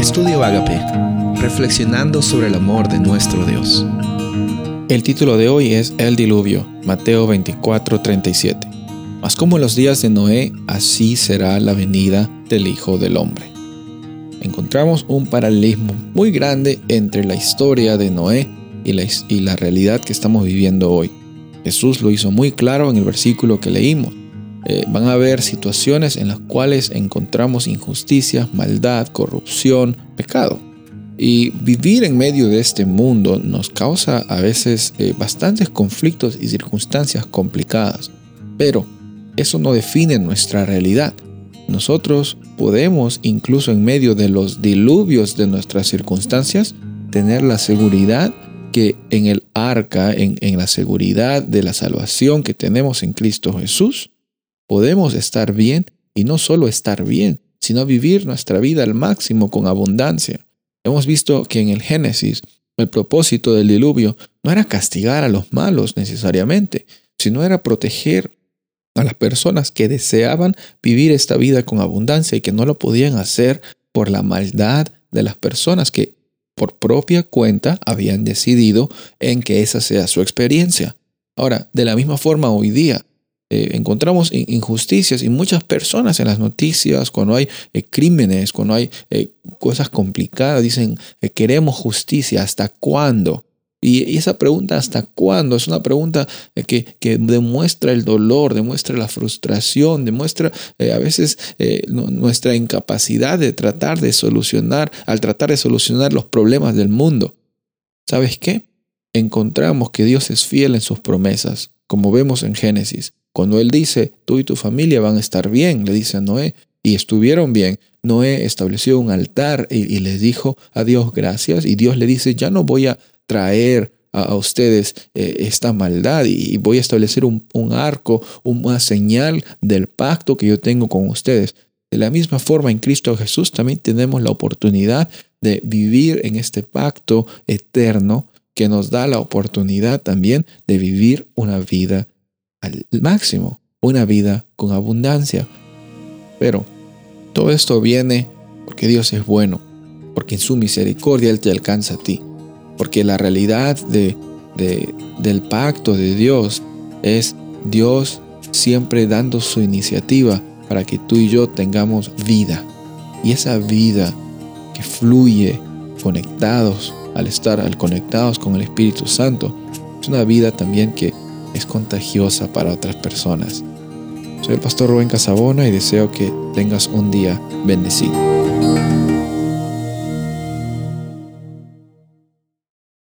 Estudio Agape, reflexionando sobre el amor de nuestro Dios. El título de hoy es El diluvio, Mateo 24:37. Mas como en los días de Noé, así será la venida del Hijo del Hombre. Encontramos un paralelismo muy grande entre la historia de Noé y la, y la realidad que estamos viviendo hoy. Jesús lo hizo muy claro en el versículo que leímos. Eh, van a haber situaciones en las cuales encontramos injusticia, maldad, corrupción, pecado. Y vivir en medio de este mundo nos causa a veces eh, bastantes conflictos y circunstancias complicadas. Pero eso no define nuestra realidad. Nosotros podemos, incluso en medio de los diluvios de nuestras circunstancias, tener la seguridad que en el arca, en la seguridad de la salvación que tenemos en Cristo Jesús, podemos estar bien y no solo estar bien, sino vivir nuestra vida al máximo con abundancia. Hemos visto que en el Génesis el propósito del diluvio no era castigar a los malos necesariamente, sino era proteger a las personas que deseaban vivir esta vida con abundancia y que no lo podían hacer por la maldad de las personas que por propia cuenta habían decidido en que esa sea su experiencia. Ahora, de la misma forma hoy día, eh, encontramos injusticias y muchas personas en las noticias, cuando hay eh, crímenes, cuando hay eh, cosas complicadas, dicen, queremos justicia, ¿hasta cuándo? Y, esa pregunta, ¿hasta cuándo? Es una pregunta que, que demuestra el dolor, demuestra la frustración, demuestra a veces nuestra incapacidad de tratar de solucionar, al tratar de solucionar los problemas del mundo. ¿Sabes qué? Encontramos que Dios es fiel en sus promesas, como vemos en Génesis. Cuando él dice, tú y tu familia van a estar bien, le dice a Noé, y estuvieron bien, Noé estableció un altar y, les dijo a Dios gracias, y Dios le dice, ya no voy a traer a, ustedes eh, esta maldad y, voy a establecer un, un arco, una señal del pacto que yo tengo con ustedes. De la misma forma, en Cristo Jesús también tenemos la oportunidad de vivir en este pacto eterno que nos da la oportunidad también de vivir una vida al máximo, una vida con abundancia. Pero todo esto viene porque Dios es bueno, porque en su misericordia Él te alcanza a ti, porque la realidad de, del pacto de Dios es Dios siempre dando su iniciativa para que tú y yo tengamos vida. Y esa vida que fluye conectados al estar al conectados con el Espíritu Santo, es una vida también que es contagiosa para otras personas. Soy el pastor Rubén Casabona y deseo que tengas un día bendecido.